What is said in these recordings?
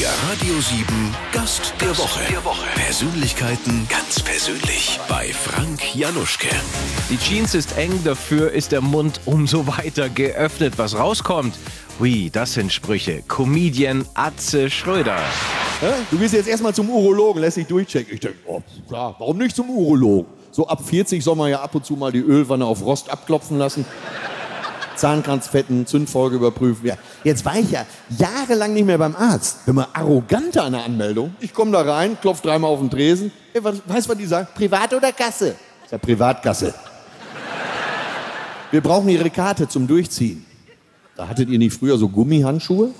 Der Radio 7 Gast der Woche. Der Woche. Persönlichkeiten ganz persönlich bei Frank Januschke. Die Jeans ist eng, dafür ist der Mund umso weiter geöffnet. Was rauskommt? Hui, das sind Sprüche. Comedian Atze Schröder. Du gehst jetzt erstmal zum Urologen, lässt dich durchchecken. Ich denke, oh, klar, warum nicht zum Urologen? So ab 40 soll man ja ab und zu mal die Ölwanne auf Rost abklopfen lassen. Zahnkranzfetten, Zündfolge überprüfen. Ja, jetzt war ich ja jahrelang nicht mehr beim Arzt. Immer arroganter an der Anmeldung. Ich komme da rein, klopf dreimal auf den Tresen. Hey, was, weißt du, was die sagen? Privat oder Kasse? Ich sag Privatkasse. Wir brauchen Ihre Karte zum Durchziehen. Da hattet ihr nicht früher so Gummihandschuhe?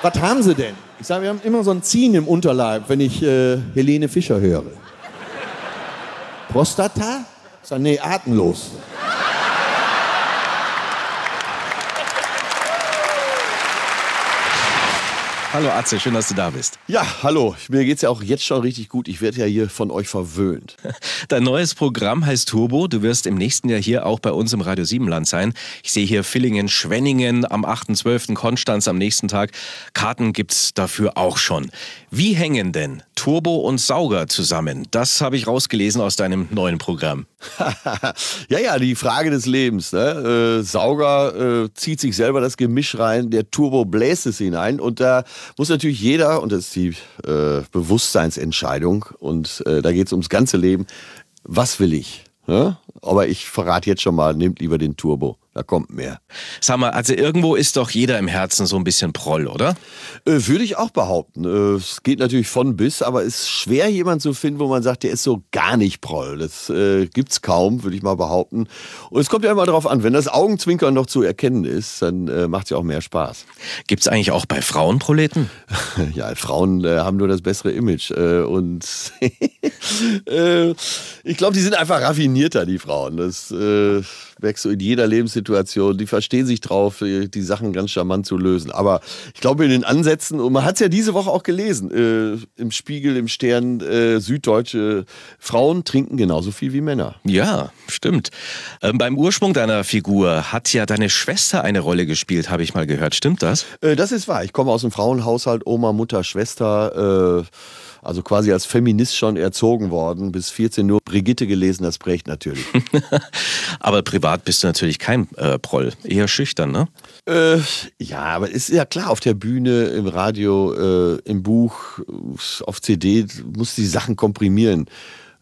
Was haben Sie denn? Ich sage, wir haben immer so ein Ziehen im Unterleib, wenn ich äh, Helene Fischer höre. Prostata? Sage, nee, atemlos. Hallo Atze, schön, dass du da bist. Ja, hallo. Mir geht's ja auch jetzt schon richtig gut. Ich werde ja hier von euch verwöhnt. Dein neues Programm heißt Turbo. Du wirst im nächsten Jahr hier auch bei uns im Radio 7 Land sein. Ich sehe hier Villingen, Schwenningen am 8.12., Konstanz am nächsten Tag. Karten gibt's dafür auch schon. Wie hängen denn Turbo und Sauger zusammen? Das habe ich rausgelesen aus deinem neuen Programm. ja, ja, die Frage des Lebens. Ne? Äh, Sauger äh, zieht sich selber das Gemisch rein, der Turbo bläst es hinein und da muss natürlich jeder, und das ist die äh, Bewusstseinsentscheidung, und äh, da geht es ums ganze Leben, was will ich? Ne? Aber ich verrate jetzt schon mal, nehmt lieber den Turbo. Da kommt mehr. Sag mal, also irgendwo ist doch jeder im Herzen so ein bisschen Proll, oder? Äh, würde ich auch behaupten. Äh, es geht natürlich von bis, aber es ist schwer, jemanden zu finden, wo man sagt, der ist so gar nicht Proll. Das äh, es kaum, würde ich mal behaupten. Und es kommt ja immer darauf an, wenn das Augenzwinkern noch zu erkennen ist, dann äh, macht es ja auch mehr Spaß. Gibt es eigentlich auch bei Frauen Proleten? ja, Frauen äh, haben nur das bessere Image. Äh, und äh, ich glaube, die sind einfach raffinierter, die Frauen. Das merkst du in jeder Lebenssituation. Die verstehen sich drauf, die Sachen ganz charmant zu lösen. Aber ich glaube, in den Ansätzen, und man hat es ja diese Woche auch gelesen, äh, im Spiegel, im Stern, äh, süddeutsche Frauen trinken genauso viel wie Männer. Ja, stimmt. Ähm, beim Ursprung deiner Figur hat ja deine Schwester eine Rolle gespielt, habe ich mal gehört. Stimmt das? Äh, das ist wahr. Ich komme aus einem Frauenhaushalt, Oma, Mutter, Schwester. Also quasi als Feminist schon erzogen worden, bis 14 nur Brigitte gelesen, das prägt natürlich. aber privat bist du natürlich kein äh, Proll, eher schüchtern, ne? Äh, ja, aber ist ja klar, auf der Bühne, im Radio, äh, im Buch, auf CD, muss die Sachen komprimieren.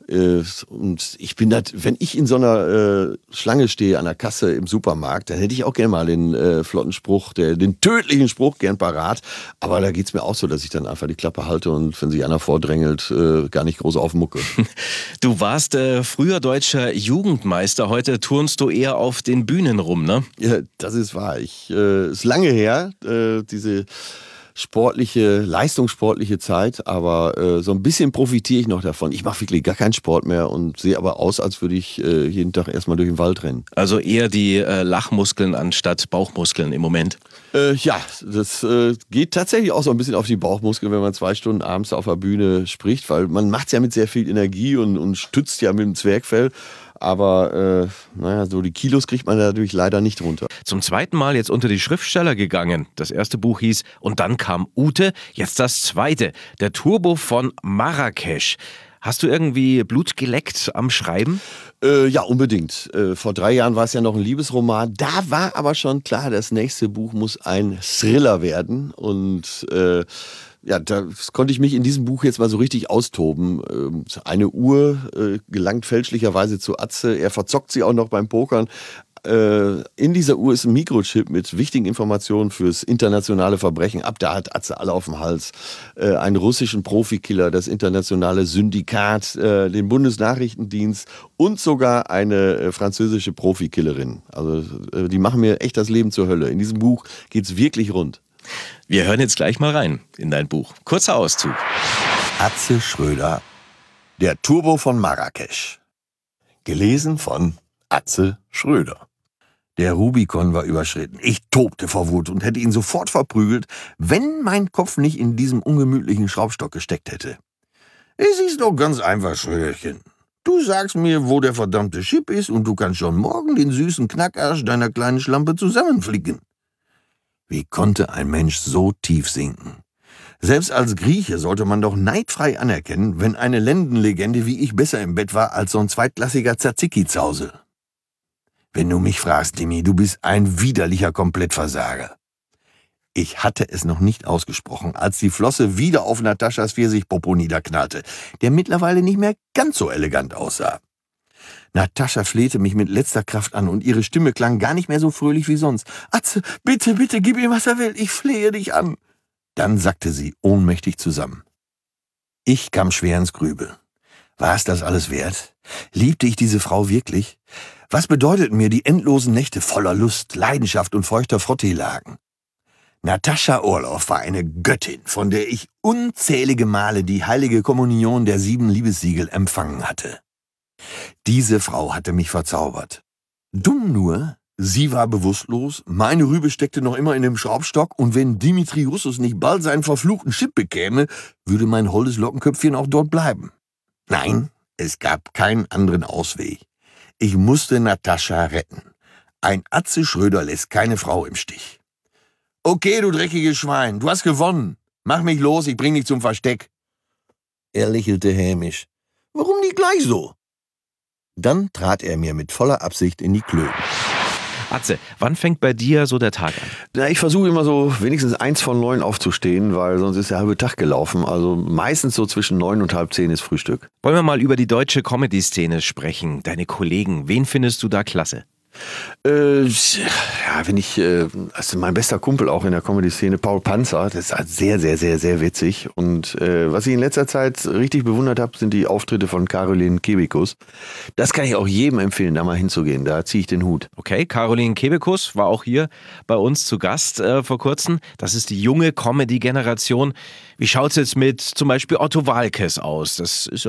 Äh, und ich bin das, wenn ich in so einer äh, Schlange stehe an der Kasse im Supermarkt, dann hätte ich auch gerne mal den äh, flotten Spruch, der, den tödlichen Spruch gern parat. Aber da geht es mir auch so, dass ich dann einfach die Klappe halte und wenn sich einer vordrängelt, äh, gar nicht groß aufmucke. Du warst äh, früher deutscher Jugendmeister, heute turnst du eher auf den Bühnen rum, ne? Ja, das ist wahr. Ich äh, ist lange her, diese sportliche, leistungssportliche Zeit, aber äh, so ein bisschen profitiere ich noch davon. Ich mache wirklich gar keinen Sport mehr und sehe aber aus, als würde ich äh, jeden Tag erstmal durch den Wald rennen. Also eher die äh, Lachmuskeln anstatt Bauchmuskeln im Moment. Äh, ja, das äh, geht tatsächlich auch so ein bisschen auf die Bauchmuskeln, wenn man zwei Stunden abends auf der Bühne spricht, weil man macht es ja mit sehr viel Energie und, und stützt ja mit dem Zwergfell. Aber äh, naja, so die Kilos kriegt man dadurch leider nicht runter. Zum zweiten Mal jetzt unter die Schriftsteller gegangen. Das erste Buch hieß Und dann kam Ute, jetzt das zweite, der Turbo von Marrakesch. Hast du irgendwie Blut geleckt am Schreiben? Äh, ja, unbedingt. Äh, vor drei Jahren war es ja noch ein Liebesroman. Da war aber schon klar, das nächste Buch muss ein Thriller werden. Und äh, ja, da konnte ich mich in diesem Buch jetzt mal so richtig austoben. Ähm, eine Uhr äh, gelangt fälschlicherweise zu Atze. Er verzockt sie auch noch beim Pokern. Äh, in dieser Uhr ist ein Mikrochip mit wichtigen Informationen fürs internationale Verbrechen. Ab da hat Atze alle auf dem Hals. Äh, einen russischen Profikiller, das internationale Syndikat, den Bundesnachrichtendienst und sogar eine französische Profikillerin. Also die machen mir echt das Leben zur Hölle. In diesem Buch geht es wirklich rund. Wir hören jetzt gleich mal rein in dein Buch. Kurzer Auszug. Atze Schröder, der Turbo von Marrakesch. Gelesen von Atze Schröder. Der Rubikon war überschritten. Ich tobte vor Wut und hätte ihn sofort verprügelt, wenn mein Kopf nicht in diesem ungemütlichen Schraubstock gesteckt hätte. Es ist doch ganz einfach, Schröderchen. Du sagst mir, wo der verdammte Chip ist und du kannst schon morgen den süßen Knackarsch deiner kleinen Schlampe zusammenflicken. Wie konnte ein Mensch so tief sinken? Selbst als Grieche sollte man doch neidfrei anerkennen, wenn eine Lendenlegende wie ich besser im Bett war als so ein zweitklassiger Tzatziki-Zausel. Wenn du mich fragst, Dimi, du bist ein widerlicher Komplettversager. Ich hatte es noch nicht ausgesprochen, als die Flosse wieder auf Nataschas Pfirsichpopo niederknallte, der mittlerweile nicht mehr ganz so elegant aussah. Natascha flehte mich mit letzter Kraft an und ihre Stimme klang gar nicht mehr so fröhlich wie sonst. Atze, bitte, bitte, gib ihm, was er will, ich flehe dich an. Dann sackte sie ohnmächtig zusammen. Ich kam schwer ins Grübel. War es das alles wert? Liebte ich diese Frau wirklich? Was bedeuteten mir die endlosen Nächte voller Lust, Leidenschaft und feuchter Frottee-Lagen? Natascha Orloff war eine Göttin, von der ich unzählige Male die heilige Kommunion der sieben Liebessiegel empfangen hatte. Diese Frau hatte mich verzaubert. Dumm nur, sie war bewusstlos, meine Rübe steckte noch immer in dem Schraubstock und wenn Dimitri Russus nicht bald seinen verfluchten Chip bekäme, würde mein holdes Lockenköpfchen auch dort bleiben. Nein, es gab keinen anderen Ausweg. Ich musste Natascha retten. Ein Atze Schröder lässt keine Frau im Stich. Okay, du dreckiges Schwein, du hast gewonnen. Mach mich los, ich bring dich zum Versteck. Er lächelte hämisch. Warum nicht gleich so? Dann trat er mir mit voller Absicht in die Klöten. Atze, wann fängt bei dir so der Tag an? Na, ich versuche immer so wenigstens eins von neun aufzustehen, weil sonst ist der halbe Tag gelaufen. Also meistens so zwischen neun und halb zehn ist Frühstück. Wollen wir mal über die deutsche Comedy-Szene sprechen? Deine Kollegen, wen findest du da klasse? Äh, ja, wenn ich, äh, also mein bester Kumpel auch in der Comedy-Szene, Paul Panzer, das ist halt sehr, sehr, sehr, sehr witzig. Und äh, was ich in letzter Zeit richtig bewundert habe, sind die Auftritte von Caroline Kebekus. Das kann ich auch jedem empfehlen, da mal hinzugehen. Da ziehe ich den Hut. Okay, Caroline Kebekus war auch hier bei uns zu Gast äh, vor kurzem. Das ist die junge Comedy-Generation. Wie schaut es jetzt mit zum Beispiel Otto Walkes aus? Das ist,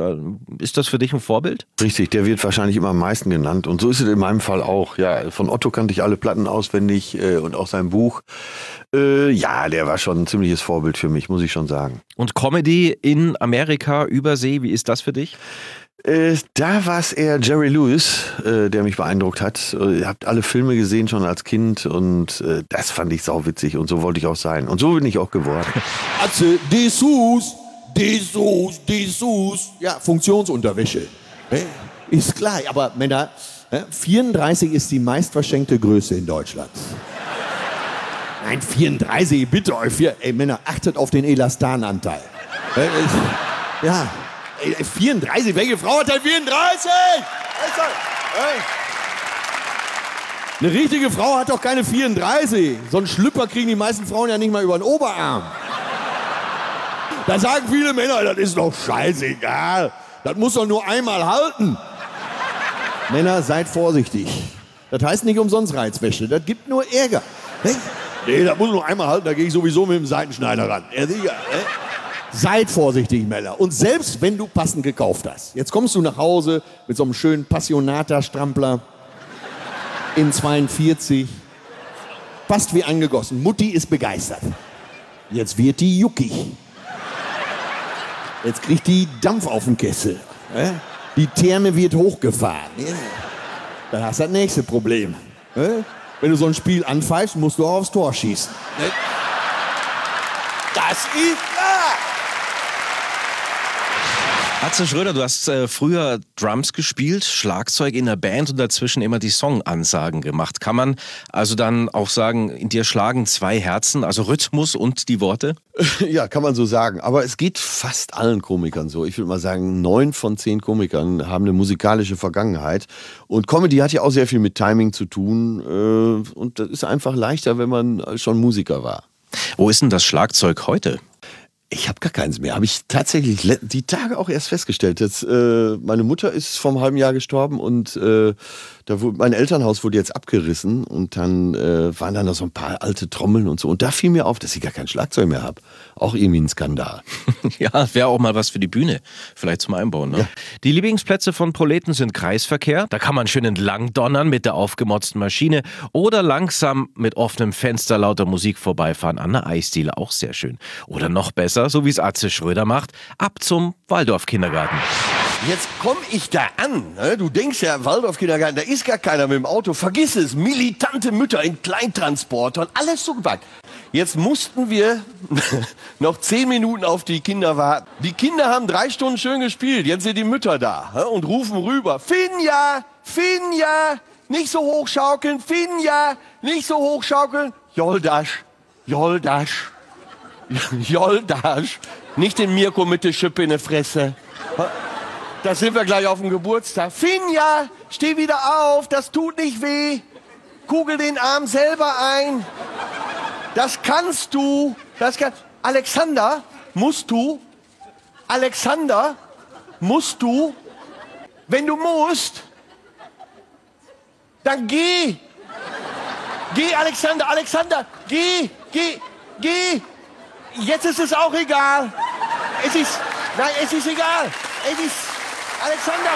ist das für dich ein Vorbild? Richtig, der wird wahrscheinlich immer am meisten genannt. Und so ist es in meinem Fall auch. Ja, von Otto kannte ich alle Platten auswendig äh, und auch sein Buch. Äh, ja, der war schon ein ziemliches Vorbild für mich, muss ich schon sagen. Und Comedy in Amerika, Übersee, wie ist das für dich? Äh, da war es eher Jerry Lewis, äh, der mich beeindruckt hat. Äh, ihr habt alle Filme gesehen schon als Kind und äh, das fand ich sauwitzig und so wollte ich auch sein. Und so bin ich auch geworden. Atze, Dessous, Dessous, Dessous. Ja, Funktionsunterwäsche. Ist klar, aber Männer, 34 ist die meistverschenkte Größe in Deutschland. Nein, 34, bitte euch. Ey, Männer, achtet auf den Elastananteil. Ja, 34, welche Frau hat denn 34? Eine richtige Frau hat doch keine 34. So einen Schlüpper kriegen die meisten Frauen ja nicht mal über den Oberarm. Da sagen viele Männer, das ist doch scheißegal. Das muss doch nur einmal halten. Männer, seid vorsichtig. Das heißt nicht umsonst Reizwäsche. Das gibt nur Ärger. Nee, das muss nur einmal halten, da gehe ich sowieso mit dem Seitenschneider ran. Ja, sicher. Seid vorsichtig, Männer. Und selbst wenn du passend gekauft hast, jetzt kommst du nach Hause mit so einem schönen Passionata-Strampler in 42, passt wie angegossen. Mutti ist begeistert. Jetzt wird die juckig. Jetzt kriegt die Dampf auf den Kessel. Die Therme wird hochgefahren. Dann hast du das nächste Problem. Wenn du so ein Spiel anpfeifst, musst du auch aufs Tor schießen. Das ist Atze Schröder, du hast äh, früher Drums gespielt, Schlagzeug in der Band und dazwischen immer die Songansagen gemacht. Kann man also dann auch sagen, in dir schlagen zwei Herzen, also Rhythmus und die Worte? Ja, kann man so sagen. Aber es geht fast allen Komikern so. Ich würde mal sagen, neun von zehn Komikern haben eine musikalische Vergangenheit. Und Comedy hat ja auch sehr viel mit Timing zu tun. Äh, und das ist einfach leichter, wenn man schon Musiker war. Wo ist denn das Schlagzeug heute? Ich habe gar keins mehr. Habe ich tatsächlich die Tage auch erst festgestellt. Jetzt, äh, meine Mutter ist einem halben Jahr gestorben und äh, da wurde, mein Elternhaus wurde jetzt abgerissen und dann äh, waren da noch so ein paar alte Trommeln und so. Und da fiel mir auf, dass ich gar kein Schlagzeug mehr habe. Auch irgendwie ein Skandal. ja, wäre auch mal was für die Bühne. Vielleicht zum Einbauen. Ne? Ja. Die Lieblingsplätze von Proleten sind Kreisverkehr. Da kann man schön entlang donnern mit der aufgemotzten Maschine oder langsam mit offenem Fenster lauter Musik vorbeifahren an der Eisdiele. Auch sehr schön. Oder noch besser, so wie es Atze Schröder macht, ab zum Waldorf-Kindergarten. Jetzt komme ich da an. Ne? Du denkst ja, Waldorf Kindergarten, da ist gar keiner mit dem Auto. Vergiss es. Militante Mütter in Kleintransportern, alles so gewagt. Jetzt mussten wir noch zehn Minuten auf die Kinder warten. Die Kinder haben drei Stunden schön gespielt. Jetzt sind die Mütter da und rufen rüber. Finja, Finja, nicht so hochschaukeln. Finja, nicht so hochschaukeln. Joldasch, Joldasch, Joldasch. Nicht den Mirko mit der Schippe in der Fresse. Da sind wir gleich auf dem Geburtstag. Finja, steh wieder auf, das tut nicht weh. Kugel den Arm selber ein. Das kannst du. Das kann Alexander, musst du. Alexander, musst du. Wenn du musst, dann geh. Geh, Alexander, Alexander, geh, geh, geh. Jetzt ist es auch egal. Es ist, nein, es ist egal. Es ist, Alexander.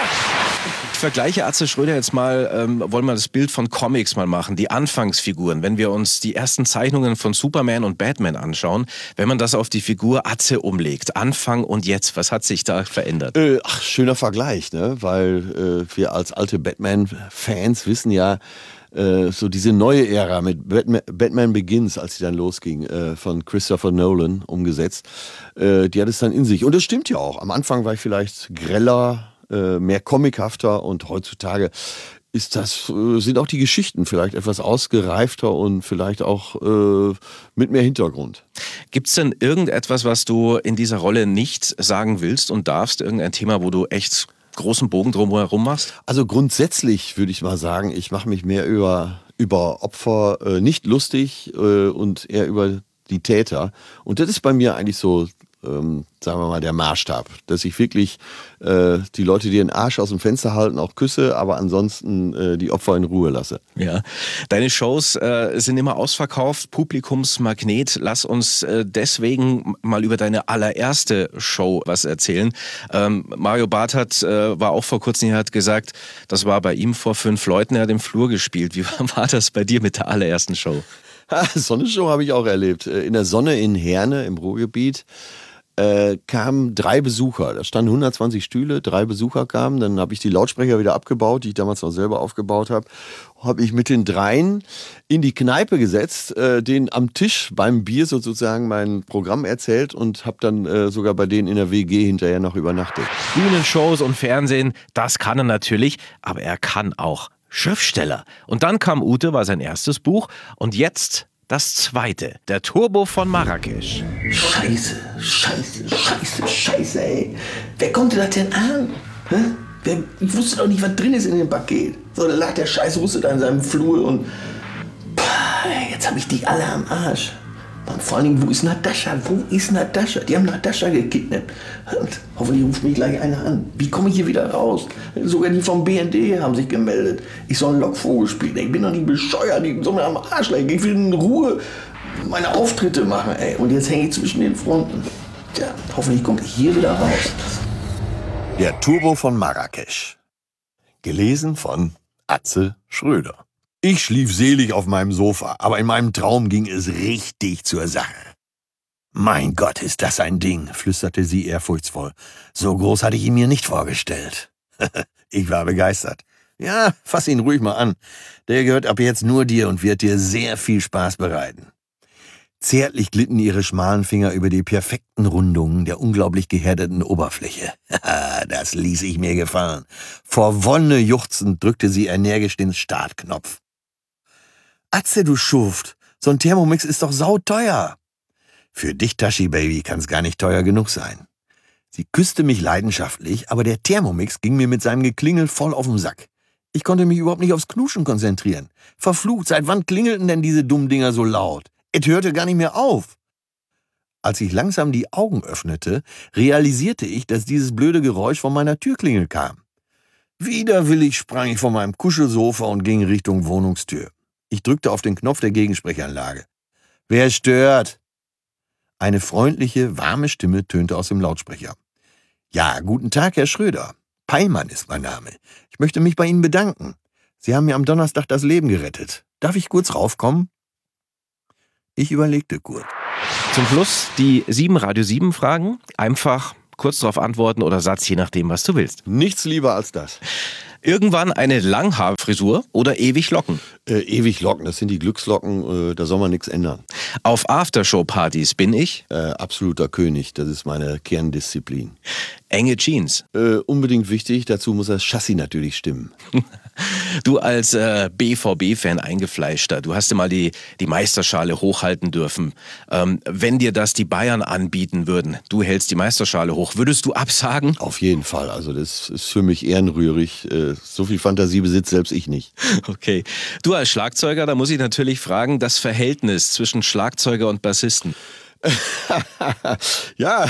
Ich vergleiche Atze Schröder jetzt mal, ähm, wollen wir das Bild von Comics mal machen, die Anfangsfiguren. Wenn wir uns die ersten Zeichnungen von Superman und Batman anschauen, wenn man das auf die Figur Atze umlegt, Anfang und jetzt, was hat sich da verändert? Äh, ach, schöner Vergleich, ne? weil äh, wir als alte Batman-Fans wissen ja, äh, so diese neue Ära mit Batman, Batman, Begins, als sie dann losging, äh, von Christopher Nolan umgesetzt, äh, die hat es dann in sich. Und das stimmt ja auch. Am Anfang war ich vielleicht greller, mehr comichafter und heutzutage ist das, äh, sind auch die Geschichten vielleicht etwas ausgereifter und vielleicht auch äh, mit mehr Hintergrund. Gibt es denn irgendetwas, was du in dieser Rolle nicht sagen willst und darfst? Irgendein Thema, wo du echt großen Bogen drumherum machst? Also grundsätzlich würde ich mal sagen, ich mache mich mehr über, über Opfer äh, nicht lustig äh, und eher über die Täter. Und das ist bei mir eigentlich so ähm, sagen wir mal, der Maßstab. Dass ich wirklich äh, die Leute, die den Arsch aus dem Fenster halten, auch küsse, aber ansonsten äh, die Opfer in Ruhe lasse. Ja, deine Shows äh, sind immer ausverkauft, Publikumsmagnet. Lass uns äh, deswegen mal über deine allererste Show was erzählen. Ähm, Mario Barth hat, äh, war auch vor kurzem hier, hat gesagt, das war bei ihm vor fünf Leuten, er hat im Flur gespielt. Wie war das bei dir mit der allerersten Show? so eine Show habe ich auch erlebt. Äh, in der Sonne in Herne im Ruhrgebiet äh, kamen drei Besucher. Da standen 120 Stühle, drei Besucher kamen. Dann habe ich die Lautsprecher wieder abgebaut, die ich damals noch selber aufgebaut habe. Habe ich mit den dreien in die Kneipe gesetzt, äh, denen am Tisch beim Bier sozusagen mein Programm erzählt und habe dann äh, sogar bei denen in der WG hinterher noch übernachtet. Bühnenshows und Fernsehen, das kann er natürlich, aber er kann auch Schriftsteller. Und dann kam Ute, war sein erstes Buch und jetzt das zweite, der Turbo von Marrakesch. Scheiße, scheiße, scheiße, scheiße, ey. Wer konnte das denn an? Wer, ich wusste doch nicht, was drin ist in dem Paket. So, da lag der scheiß Russe da in seinem Flur und. Pah, jetzt hab ich die alle am Arsch. Und vor allen Dingen, wo ist Natascha? Wo ist Natascha? Die haben Natascha gekidnappt. Und hoffentlich ruft mich gleich einer an. Wie komme ich hier wieder raus? Sogar die vom BND haben sich gemeldet. Ich soll ein Lockvogel spielen. Ich bin doch nicht bescheuert. Ich soll mir am Arsch legen. Ich will in Ruhe meine Auftritte machen. Ey. Und jetzt hänge ich zwischen den Fronten. Tja, hoffentlich komme ich hier wieder raus. Der Turbo von Marrakesch. Gelesen von Atze Schröder. Ich schlief selig auf meinem Sofa, aber in meinem Traum ging es richtig zur Sache. Mein Gott, ist das ein Ding, flüsterte sie ehrfurchtsvoll. So groß hatte ich ihn mir nicht vorgestellt. ich war begeistert. Ja, fass ihn ruhig mal an. Der gehört ab jetzt nur dir und wird dir sehr viel Spaß bereiten. Zärtlich glitten ihre schmalen Finger über die perfekten Rundungen der unglaublich gehärteten Oberfläche. das ließ ich mir gefallen. Vor Wonne juchzend drückte sie energisch den Startknopf. Atze, du Schuft, so ein Thermomix ist doch sauteuer. Für dich, Tashi Baby, kann's gar nicht teuer genug sein. Sie küsste mich leidenschaftlich, aber der Thermomix ging mir mit seinem Geklingel voll auf den Sack. Ich konnte mich überhaupt nicht aufs Knuschen konzentrieren. Verflucht, seit wann klingelten denn diese dummen Dinger so laut? Es hörte gar nicht mehr auf. Als ich langsam die Augen öffnete, realisierte ich, dass dieses blöde Geräusch von meiner Türklingel kam. Widerwillig sprang ich von meinem Kuschelsofa und ging Richtung Wohnungstür. Ich drückte auf den Knopf der Gegensprechanlage. Wer stört? Eine freundliche, warme Stimme tönte aus dem Lautsprecher. Ja, guten Tag, Herr Schröder. Peimann ist mein Name. Ich möchte mich bei Ihnen bedanken. Sie haben mir am Donnerstag das Leben gerettet. Darf ich kurz raufkommen? Ich überlegte kurz. Zum Schluss die sieben Radio 7 Fragen. Einfach kurz darauf antworten oder Satz, je nachdem, was du willst. Nichts lieber als das. Irgendwann eine Langhaarfrisur oder ewig Locken. Äh, ewig Locken, das sind die Glückslocken, äh, da soll man nichts ändern. Auf Aftershow-Partys bin ich. Äh, absoluter König, das ist meine Kerndisziplin. Enge Jeans. Äh, unbedingt wichtig, dazu muss das Chassis natürlich stimmen. Du als äh, BVB-Fan eingefleischter, du hast mal die, die Meisterschale hochhalten dürfen. Ähm, wenn dir das die Bayern anbieten würden, du hältst die Meisterschale hoch, würdest du absagen? Auf jeden Fall, also das ist für mich ehrenrührig. Äh, so viel Fantasie besitzt selbst ich nicht. Okay. Du als Schlagzeuger, da muss ich natürlich fragen, das Verhältnis zwischen Schlagzeuger und Bassisten. ja,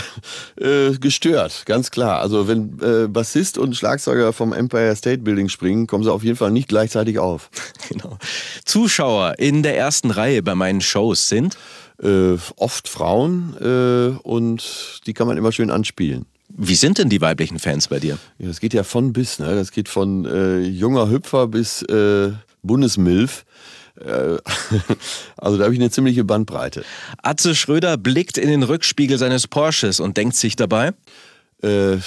äh, gestört, ganz klar. Also wenn äh, Bassist und Schlagzeuger vom Empire State Building springen, kommen sie auf jeden Fall nicht gleichzeitig auf. Genau. Zuschauer in der ersten Reihe bei meinen Shows sind? Äh, oft Frauen äh, und die kann man immer schön anspielen. Wie sind denn die weiblichen Fans bei dir? Ja, das geht ja von bis, ne? Das geht von äh, junger Hüpfer bis äh, Bundesmilf. Äh, Also da habe ich eine ziemliche Bandbreite. Atze Schröder blickt in den Rückspiegel seines Porsches und denkt sich dabei, Äh,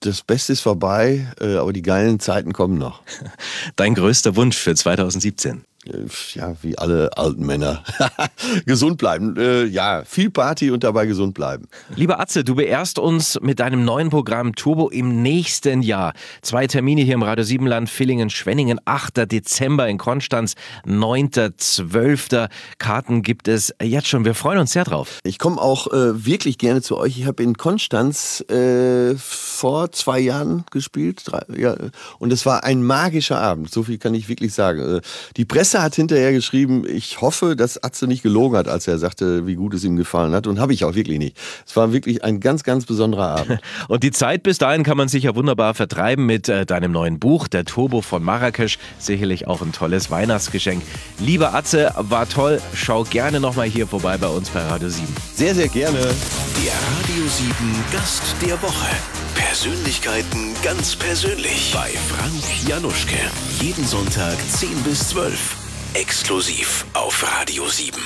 das Beste ist vorbei, äh, aber die geilen Zeiten kommen noch. dein größter Wunsch für 2017. Äh, Ja, wie alle alten Männer. gesund bleiben. Äh, ja, viel Party und dabei gesund bleiben. Lieber Atze, du beehrst uns mit deinem neuen Programm Turbo im nächsten Jahr. Zwei Termine hier im Radio Siebenland, Villingen, Schwenningen, 8. Dezember in Konstanz, 9. 12. Karten gibt es jetzt schon. Wir freuen uns sehr drauf. Ich komme auch äh, wirklich gerne zu euch. Ich habe in Konstanz äh, vor zwei Jahren gespielt. Drei, ja, und es war ein magischer Abend. So viel kann ich wirklich sagen. Äh, die Presse hat hinterher geschrieben, ich hoffe, dass Atze nicht gelogen hat, als er sagte, wie gut es ihm gefallen hat. Und habe ich auch wirklich nicht. Es war wirklich ein ganz, ganz besonderer Abend. Und die Zeit bis dahin kann man sich ja wunderbar vertreiben mit äh, deinem neuen Buch, Der Turbo von Marrakesch. Sicherlich auch ein tolles Weihnachtsgeschenk. Lieber Atze, war toll. Schau gerne nochmal hier vorbei bei uns bei Radio 7. Sehr, sehr gerne. Der Radio 7 Gast der Woche. Persönlichkeiten ganz persönlich bei Frank Januschke. Jeden Sonntag 10 bis 12. Exklusiv auf Radio 7.